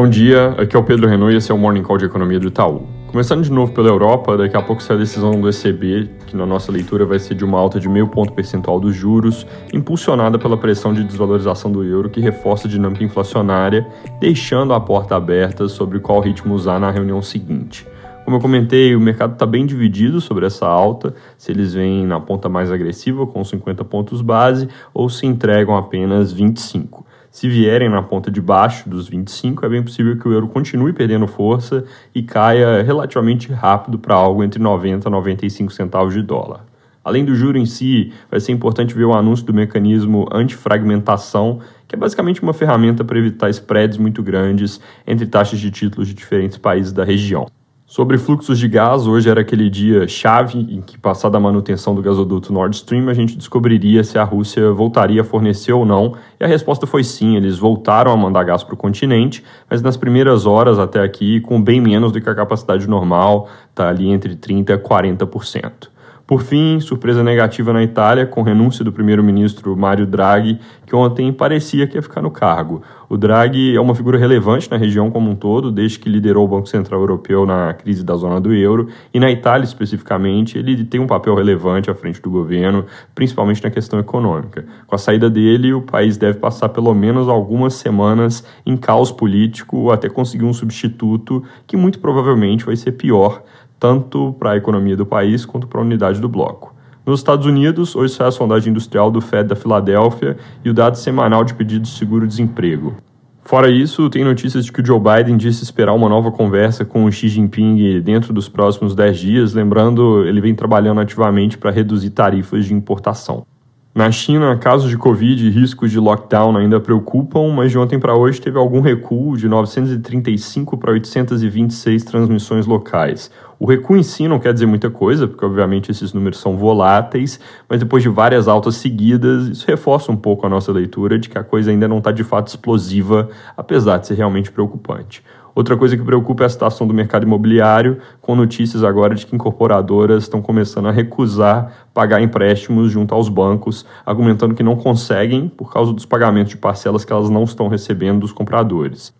Bom dia, aqui é o Pedro Renault e esse é o Morning Call de Economia do Itaú. Começando de novo pela Europa, daqui a pouco sai a decisão do ECB, que na nossa leitura vai ser de uma alta de meio ponto percentual dos juros, impulsionada pela pressão de desvalorização do euro que reforça a dinâmica inflacionária, deixando a porta aberta sobre qual ritmo usar na reunião seguinte. Como eu comentei, o mercado está bem dividido sobre essa alta, se eles vêm na ponta mais agressiva, com 50 pontos base, ou se entregam apenas 25. Se vierem na ponta de baixo dos 25, é bem possível que o euro continue perdendo força e caia relativamente rápido para algo entre 90 e 95 centavos de dólar. Além do juro em si, vai ser importante ver o anúncio do mecanismo antifragmentação, que é basicamente uma ferramenta para evitar spreads muito grandes entre taxas de títulos de diferentes países da região. Sobre fluxos de gás, hoje era aquele dia chave em que, passada a manutenção do gasoduto Nord Stream, a gente descobriria se a Rússia voltaria a fornecer ou não. E a resposta foi sim, eles voltaram a mandar gás para o continente, mas nas primeiras horas até aqui, com bem menos do que a capacidade normal, está ali entre 30% e 40%. Por fim, surpresa negativa na Itália, com renúncia do primeiro-ministro Mário Draghi, que ontem parecia que ia ficar no cargo. O Draghi é uma figura relevante na região como um todo, desde que liderou o Banco Central Europeu na crise da zona do euro, e na Itália especificamente, ele tem um papel relevante à frente do governo, principalmente na questão econômica. Com a saída dele, o país deve passar pelo menos algumas semanas em caos político até conseguir um substituto que muito provavelmente vai ser pior tanto para a economia do país quanto para a unidade do bloco. Nos Estados Unidos, hoje sai a sondagem industrial do Fed da Filadélfia e o dado semanal de pedidos de seguro-desemprego. Fora isso, tem notícias de que o Joe Biden disse esperar uma nova conversa com o Xi Jinping dentro dos próximos 10 dias, lembrando, ele vem trabalhando ativamente para reduzir tarifas de importação. Na China, casos de Covid e riscos de lockdown ainda preocupam, mas de ontem para hoje teve algum recuo de 935 para 826 transmissões locais. O recuo em si não quer dizer muita coisa, porque obviamente esses números são voláteis, mas depois de várias altas seguidas, isso reforça um pouco a nossa leitura de que a coisa ainda não está de fato explosiva, apesar de ser realmente preocupante. Outra coisa que preocupa é a situação do mercado imobiliário, com notícias agora de que incorporadoras estão começando a recusar pagar empréstimos junto aos bancos, argumentando que não conseguem por causa dos pagamentos de parcelas que elas não estão recebendo dos compradores.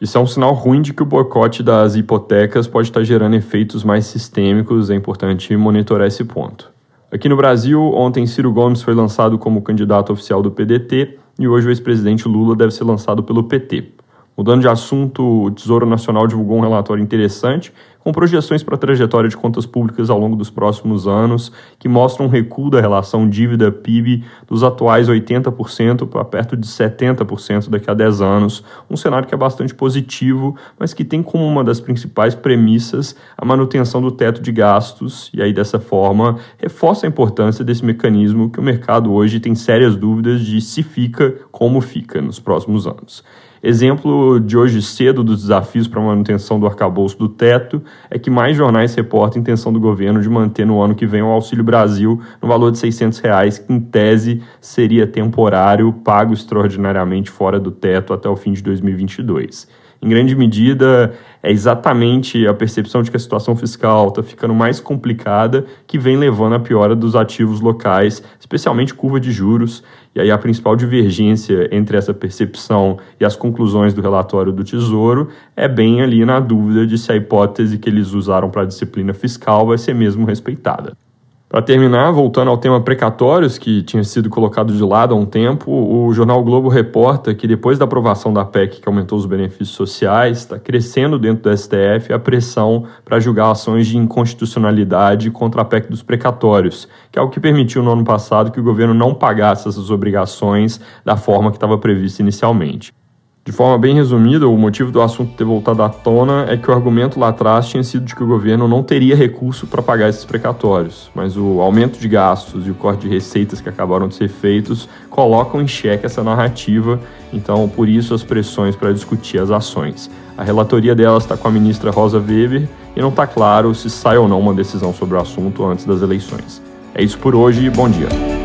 Isso é um sinal ruim de que o boicote das hipotecas pode estar gerando efeitos mais sistêmicos, é importante monitorar esse ponto. Aqui no Brasil, ontem Ciro Gomes foi lançado como candidato oficial do PDT e hoje o ex-presidente Lula deve ser lançado pelo PT. Mudando de assunto, o Tesouro Nacional divulgou um relatório interessante com projeções para a trajetória de contas públicas ao longo dos próximos anos, que mostram um recuo da relação dívida-PIB dos atuais 80% para perto de 70% daqui a 10 anos, um cenário que é bastante positivo, mas que tem como uma das principais premissas a manutenção do teto de gastos, e aí dessa forma reforça a importância desse mecanismo que o mercado hoje tem sérias dúvidas de se fica como fica nos próximos anos. Exemplo de hoje cedo dos desafios para a manutenção do arcabouço do teto é que mais jornais reportam a intenção do governo de manter no ano que vem o Auxílio Brasil no valor de 600 reais, que em tese seria temporário, pago extraordinariamente fora do teto até o fim de 2022 em grande medida, é exatamente a percepção de que a situação fiscal está ficando mais complicada que vem levando à piora dos ativos locais, especialmente curva de juros. E aí a principal divergência entre essa percepção e as conclusões do relatório do Tesouro é bem ali na dúvida de se a hipótese que eles usaram para a disciplina fiscal vai ser mesmo respeitada. Para terminar, voltando ao tema precatórios, que tinha sido colocado de lado há um tempo, o jornal Globo reporta que depois da aprovação da PEC, que aumentou os benefícios sociais, está crescendo dentro do STF a pressão para julgar ações de inconstitucionalidade contra a PEC dos precatórios, que é o que permitiu no ano passado que o governo não pagasse essas obrigações da forma que estava prevista inicialmente. De forma bem resumida, o motivo do assunto ter voltado à tona é que o argumento lá atrás tinha sido de que o governo não teria recurso para pagar esses precatórios, mas o aumento de gastos e o corte de receitas que acabaram de ser feitos colocam em xeque essa narrativa, então por isso as pressões para discutir as ações. A relatoria delas está com a ministra Rosa Weber e não está claro se sai ou não uma decisão sobre o assunto antes das eleições. É isso por hoje bom dia.